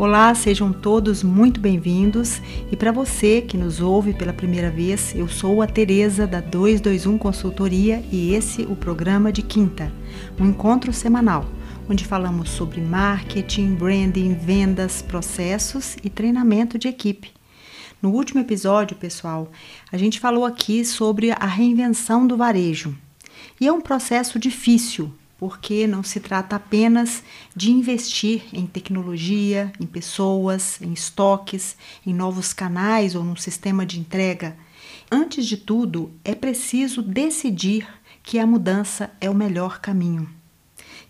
Olá, sejam todos muito bem-vindos. E para você que nos ouve pela primeira vez, eu sou a Teresa da 221 Consultoria e esse o programa de quinta, um encontro semanal onde falamos sobre marketing, branding, vendas, processos e treinamento de equipe. No último episódio, pessoal, a gente falou aqui sobre a reinvenção do varejo. E é um processo difícil, porque não se trata apenas de investir em tecnologia, em pessoas, em estoques, em novos canais ou num sistema de entrega. Antes de tudo, é preciso decidir que a mudança é o melhor caminho.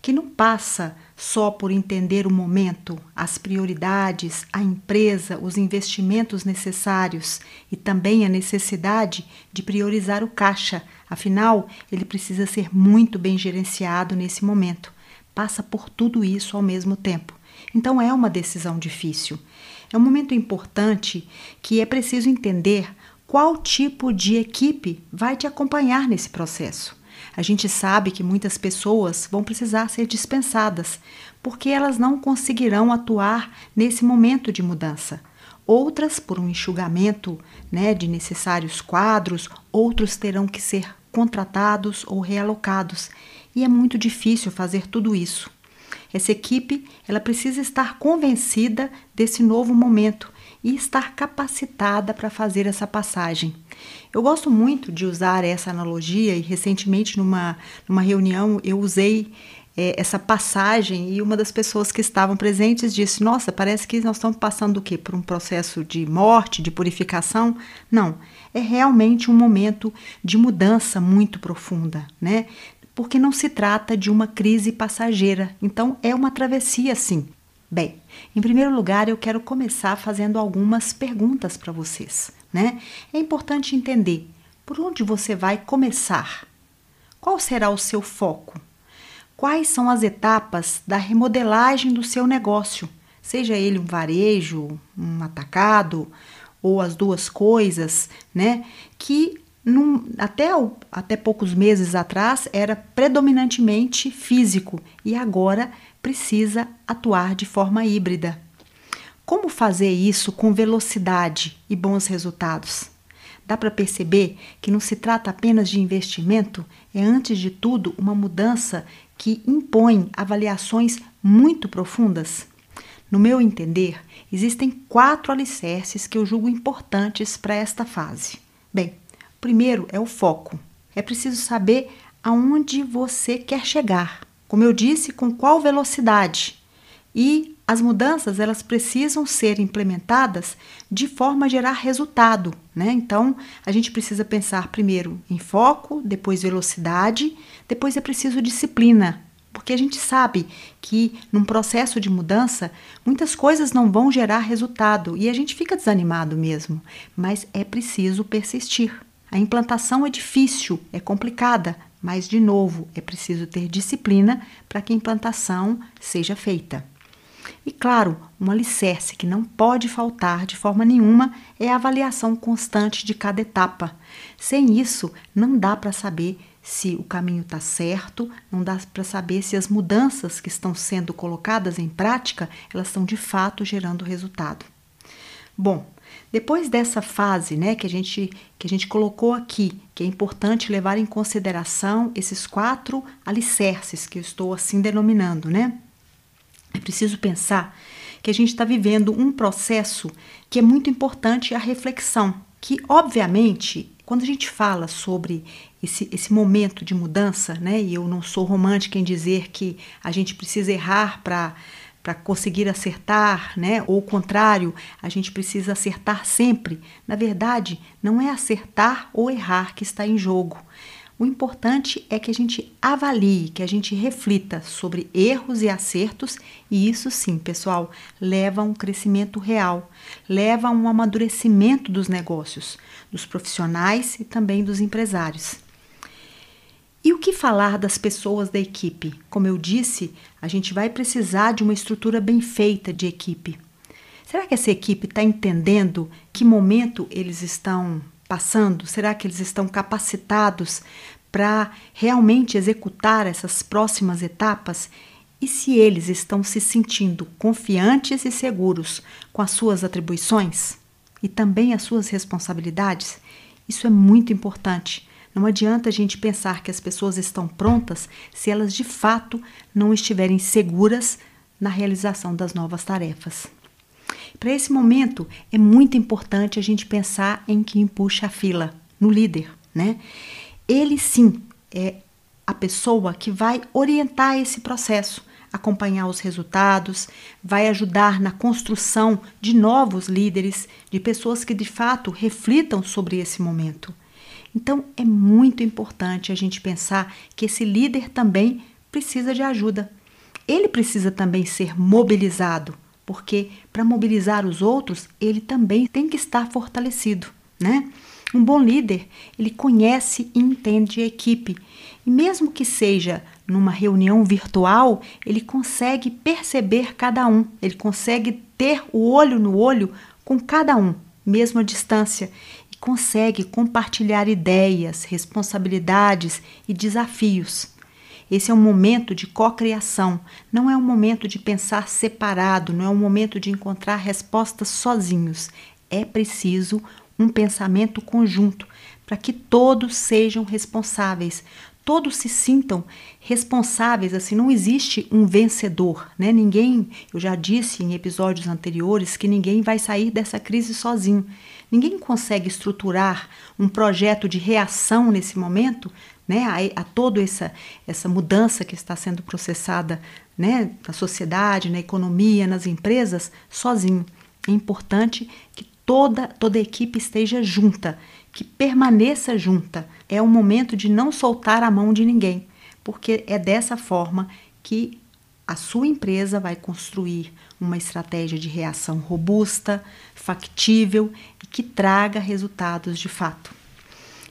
Que não passa só por entender o momento, as prioridades, a empresa, os investimentos necessários e também a necessidade de priorizar o caixa. Afinal, ele precisa ser muito bem gerenciado nesse momento. Passa por tudo isso ao mesmo tempo. Então é uma decisão difícil. É um momento importante que é preciso entender qual tipo de equipe vai te acompanhar nesse processo. A gente sabe que muitas pessoas vão precisar ser dispensadas, porque elas não conseguirão atuar nesse momento de mudança. Outras por um enxugamento né, de necessários quadros, outros terão que ser contratados ou realocados. E é muito difícil fazer tudo isso. Essa equipe ela precisa estar convencida desse novo momento e estar capacitada para fazer essa passagem. Eu gosto muito de usar essa analogia e recentemente numa, numa reunião eu usei é, essa passagem e uma das pessoas que estavam presentes disse: Nossa, parece que nós estamos passando o quê? Por um processo de morte, de purificação? Não, é realmente um momento de mudança muito profunda, né? Porque não se trata de uma crise passageira, então é uma travessia sim. Bem, em primeiro lugar, eu quero começar fazendo algumas perguntas para vocês, né? É importante entender por onde você vai começar. Qual será o seu foco? Quais são as etapas da remodelagem do seu negócio? Seja ele um varejo, um atacado ou as duas coisas, né? Que num, até, até poucos meses atrás era predominantemente físico e agora precisa atuar de forma híbrida. Como fazer isso com velocidade e bons resultados? Dá para perceber que não se trata apenas de investimento, é antes de tudo uma mudança que impõe avaliações muito profundas? No meu entender, existem quatro alicerces que eu julgo importantes para esta fase. Bem, primeiro é o foco. É preciso saber aonde você quer chegar. Como eu disse, com qual velocidade? E as mudanças elas precisam ser implementadas de forma a gerar resultado, né? Então a gente precisa pensar primeiro em foco, depois velocidade, depois é preciso disciplina, porque a gente sabe que num processo de mudança muitas coisas não vão gerar resultado e a gente fica desanimado mesmo, mas é preciso persistir. A implantação é difícil, é complicada, mas, de novo, é preciso ter disciplina para que a implantação seja feita. E, claro, um alicerce que não pode faltar de forma nenhuma é a avaliação constante de cada etapa. Sem isso, não dá para saber se o caminho está certo, não dá para saber se as mudanças que estão sendo colocadas em prática elas estão de fato gerando resultado. Bom, depois dessa fase, né, que a gente que a gente colocou aqui, que é importante levar em consideração esses quatro alicerces que eu estou assim denominando, né? É preciso pensar que a gente está vivendo um processo que é muito importante a reflexão, que obviamente quando a gente fala sobre esse, esse momento de mudança, né, e eu não sou romântica em dizer que a gente precisa errar para para conseguir acertar, né? Ou o contrário, a gente precisa acertar sempre. Na verdade, não é acertar ou errar que está em jogo. O importante é que a gente avalie, que a gente reflita sobre erros e acertos, e isso sim, pessoal, leva a um crescimento real, leva a um amadurecimento dos negócios, dos profissionais e também dos empresários. E o que falar das pessoas da equipe? Como eu disse, a gente vai precisar de uma estrutura bem feita de equipe. Será que essa equipe está entendendo que momento eles estão passando? Será que eles estão capacitados para realmente executar essas próximas etapas? E se eles estão se sentindo confiantes e seguros com as suas atribuições e também as suas responsabilidades, isso é muito importante. Não adianta a gente pensar que as pessoas estão prontas se elas de fato não estiverem seguras na realização das novas tarefas. Para esse momento, é muito importante a gente pensar em quem puxa a fila, no líder, né? Ele sim é a pessoa que vai orientar esse processo, acompanhar os resultados, vai ajudar na construção de novos líderes, de pessoas que de fato reflitam sobre esse momento. Então é muito importante a gente pensar que esse líder também precisa de ajuda. Ele precisa também ser mobilizado, porque para mobilizar os outros, ele também tem que estar fortalecido, né? Um bom líder, ele conhece e entende a equipe. E mesmo que seja numa reunião virtual, ele consegue perceber cada um, ele consegue ter o olho no olho com cada um, mesmo à distância, consegue compartilhar ideias, responsabilidades e desafios. Esse é um momento de cocriação, não é um momento de pensar separado, não é um momento de encontrar respostas sozinhos. É preciso um pensamento conjunto para que todos sejam responsáveis, todos se sintam responsáveis, assim, não existe um vencedor, né? Ninguém, eu já disse em episódios anteriores que ninguém vai sair dessa crise sozinho. Ninguém consegue estruturar um projeto de reação nesse momento né, a, a toda essa, essa mudança que está sendo processada né, na sociedade, na economia, nas empresas, sozinho. É importante que toda, toda a equipe esteja junta, que permaneça junta. É o momento de não soltar a mão de ninguém, porque é dessa forma que a sua empresa vai construir uma estratégia de reação robusta, factível e que traga resultados de fato.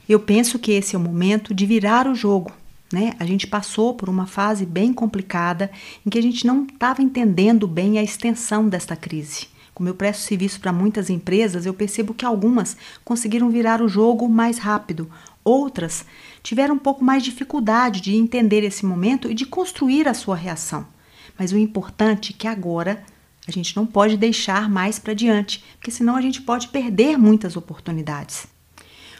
Eu penso que esse é o momento de virar o jogo. Né? A gente passou por uma fase bem complicada em que a gente não estava entendendo bem a extensão desta crise. Como eu presto serviço para muitas empresas, eu percebo que algumas conseguiram virar o jogo mais rápido, outras tiveram um pouco mais de dificuldade de entender esse momento e de construir a sua reação. Mas o importante é que agora a gente não pode deixar mais para diante, porque senão a gente pode perder muitas oportunidades.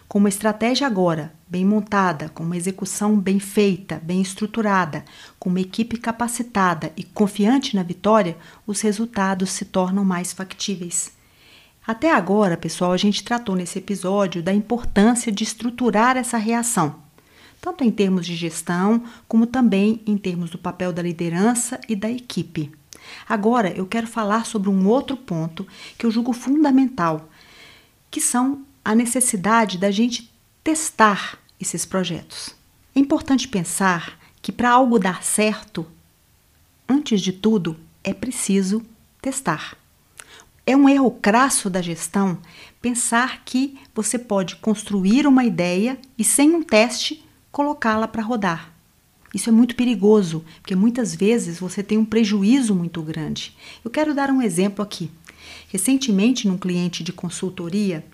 Com uma estratégia agora bem montada, com uma execução bem feita, bem estruturada, com uma equipe capacitada e confiante na vitória, os resultados se tornam mais factíveis. Até agora, pessoal, a gente tratou nesse episódio da importância de estruturar essa reação, tanto em termos de gestão, como também em termos do papel da liderança e da equipe. Agora eu quero falar sobre um outro ponto que eu julgo fundamental, que são a necessidade da gente testar esses projetos. É importante pensar que para algo dar certo, antes de tudo, é preciso testar. É um erro crasso da gestão pensar que você pode construir uma ideia e, sem um teste, colocá-la para rodar. Isso é muito perigoso, porque muitas vezes você tem um prejuízo muito grande. Eu quero dar um exemplo aqui. Recentemente, num cliente de consultoria,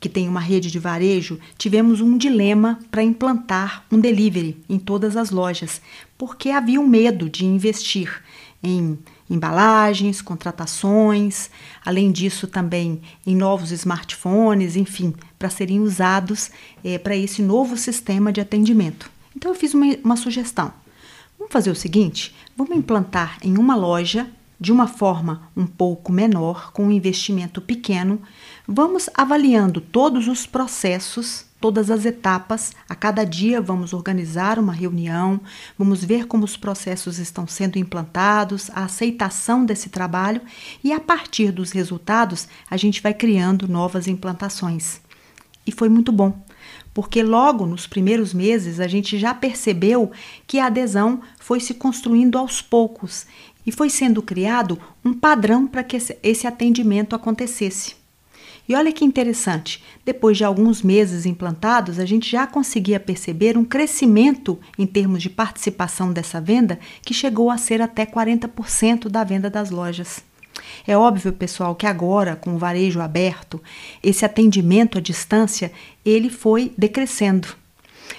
que tem uma rede de varejo, tivemos um dilema para implantar um delivery em todas as lojas, porque havia um medo de investir em embalagens, contratações, além disso também em novos smartphones, enfim, para serem usados é, para esse novo sistema de atendimento. Então eu fiz uma, uma sugestão. Vamos fazer o seguinte: vamos implantar em uma loja de uma forma um pouco menor, com um investimento pequeno, vamos avaliando todos os processos, todas as etapas. A cada dia vamos organizar uma reunião, vamos ver como os processos estão sendo implantados, a aceitação desse trabalho e a partir dos resultados a gente vai criando novas implantações. E foi muito bom porque logo nos primeiros meses a gente já percebeu que a adesão foi se construindo aos poucos e foi sendo criado um padrão para que esse atendimento acontecesse. E olha que interessante, depois de alguns meses implantados, a gente já conseguia perceber um crescimento em termos de participação dessa venda que chegou a ser até 40% da venda das lojas. É óbvio, pessoal, que agora, com o varejo aberto, esse atendimento à distância, ele foi decrescendo.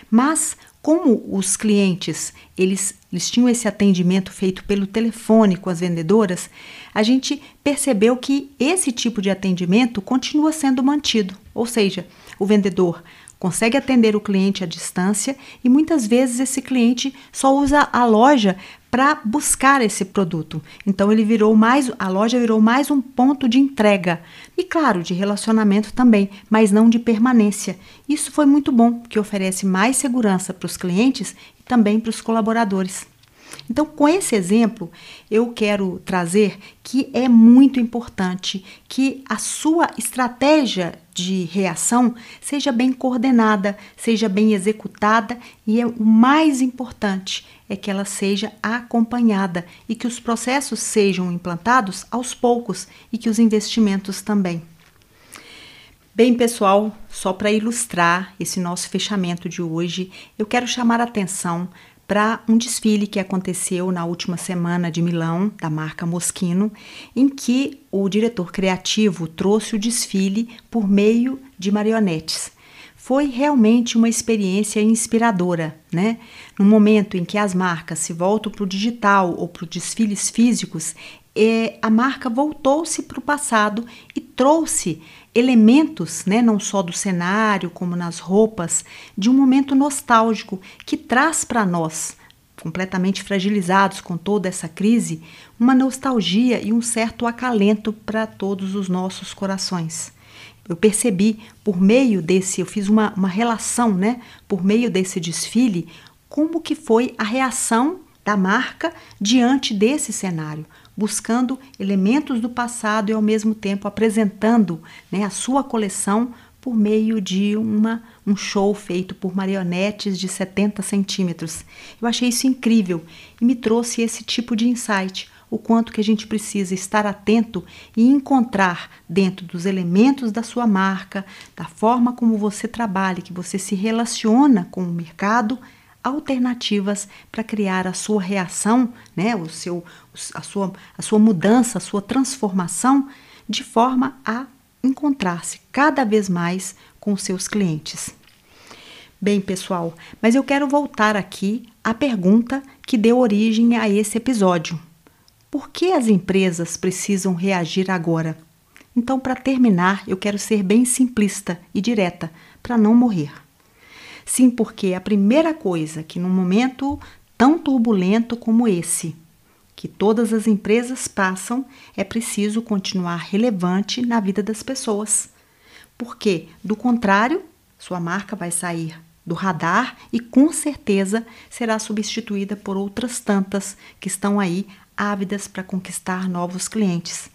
Mas como os clientes eles, eles tinham esse atendimento feito pelo telefone com as vendedoras, a gente percebeu que esse tipo de atendimento continua sendo mantido, ou seja, o vendedor consegue atender o cliente à distância e muitas vezes esse cliente só usa a loja para buscar esse produto. Então ele virou mais, a loja virou mais um ponto de entrega e claro, de relacionamento também, mas não de permanência. Isso foi muito bom, porque oferece mais segurança para os clientes e também para os colaboradores. Então, com esse exemplo, eu quero trazer que é muito importante que a sua estratégia de reação seja bem coordenada, seja bem executada e é, o mais importante é que ela seja acompanhada e que os processos sejam implantados aos poucos e que os investimentos também. Bem, pessoal, só para ilustrar esse nosso fechamento de hoje, eu quero chamar a atenção para um desfile que aconteceu na última semana de Milão, da marca Moschino, em que o diretor criativo trouxe o desfile por meio de marionetes. Foi realmente uma experiência inspiradora, né? No momento em que as marcas se voltam para o digital ou para os desfiles físicos, é, a marca voltou-se para o passado e trouxe elementos, né, não só do cenário, como nas roupas, de um momento nostálgico que traz para nós, completamente fragilizados com toda essa crise, uma nostalgia e um certo acalento para todos os nossos corações. Eu percebi por meio desse, eu fiz uma, uma relação, né, por meio desse desfile, como que foi a reação da marca diante desse cenário, buscando elementos do passado e ao mesmo tempo apresentando né, a sua coleção por meio de uma, um show feito por marionetes de 70 centímetros. Eu achei isso incrível e me trouxe esse tipo de insight, o quanto que a gente precisa estar atento e encontrar dentro dos elementos da sua marca, da forma como você trabalha, que você se relaciona com o mercado, alternativas para criar a sua reação, né, o seu, a, sua, a sua mudança, a sua transformação, de forma a encontrar-se cada vez mais com seus clientes. Bem, pessoal, mas eu quero voltar aqui à pergunta que deu origem a esse episódio. Por que as empresas precisam reagir agora? Então, para terminar, eu quero ser bem simplista e direta, para não morrer. Sim, porque a primeira coisa que num momento tão turbulento como esse, que todas as empresas passam, é preciso continuar relevante na vida das pessoas. Porque, do contrário, sua marca vai sair do radar e com certeza será substituída por outras tantas que estão aí ávidas para conquistar novos clientes.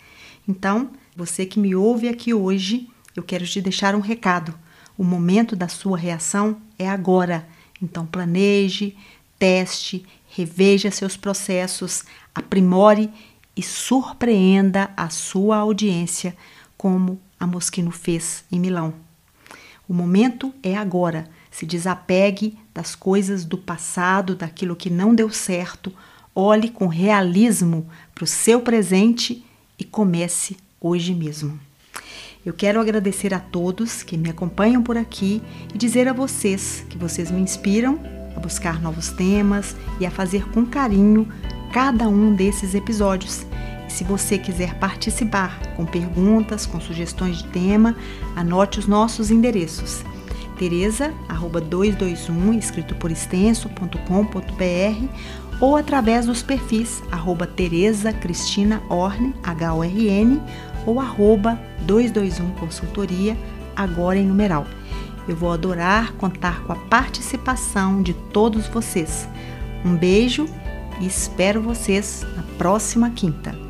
Então, você que me ouve aqui hoje, eu quero te deixar um recado. O momento da sua reação é agora. Então planeje, teste, reveja seus processos, aprimore e surpreenda a sua audiência, como a Moschino fez em Milão. O momento é agora. Se desapegue das coisas do passado, daquilo que não deu certo. Olhe com realismo para o seu presente e comece hoje mesmo. Eu quero agradecer a todos que me acompanham por aqui e dizer a vocês que vocês me inspiram a buscar novos temas e a fazer com carinho cada um desses episódios. E se você quiser participar com perguntas, com sugestões de tema, anote os nossos endereços. Tereza, arroba 221, escrito por extenso.com.br ou através dos perfis arroba Tereza Cristina Orne, H-O-R-N, ou arroba 221 Consultoria, agora em numeral. Eu vou adorar contar com a participação de todos vocês. Um beijo e espero vocês na próxima quinta.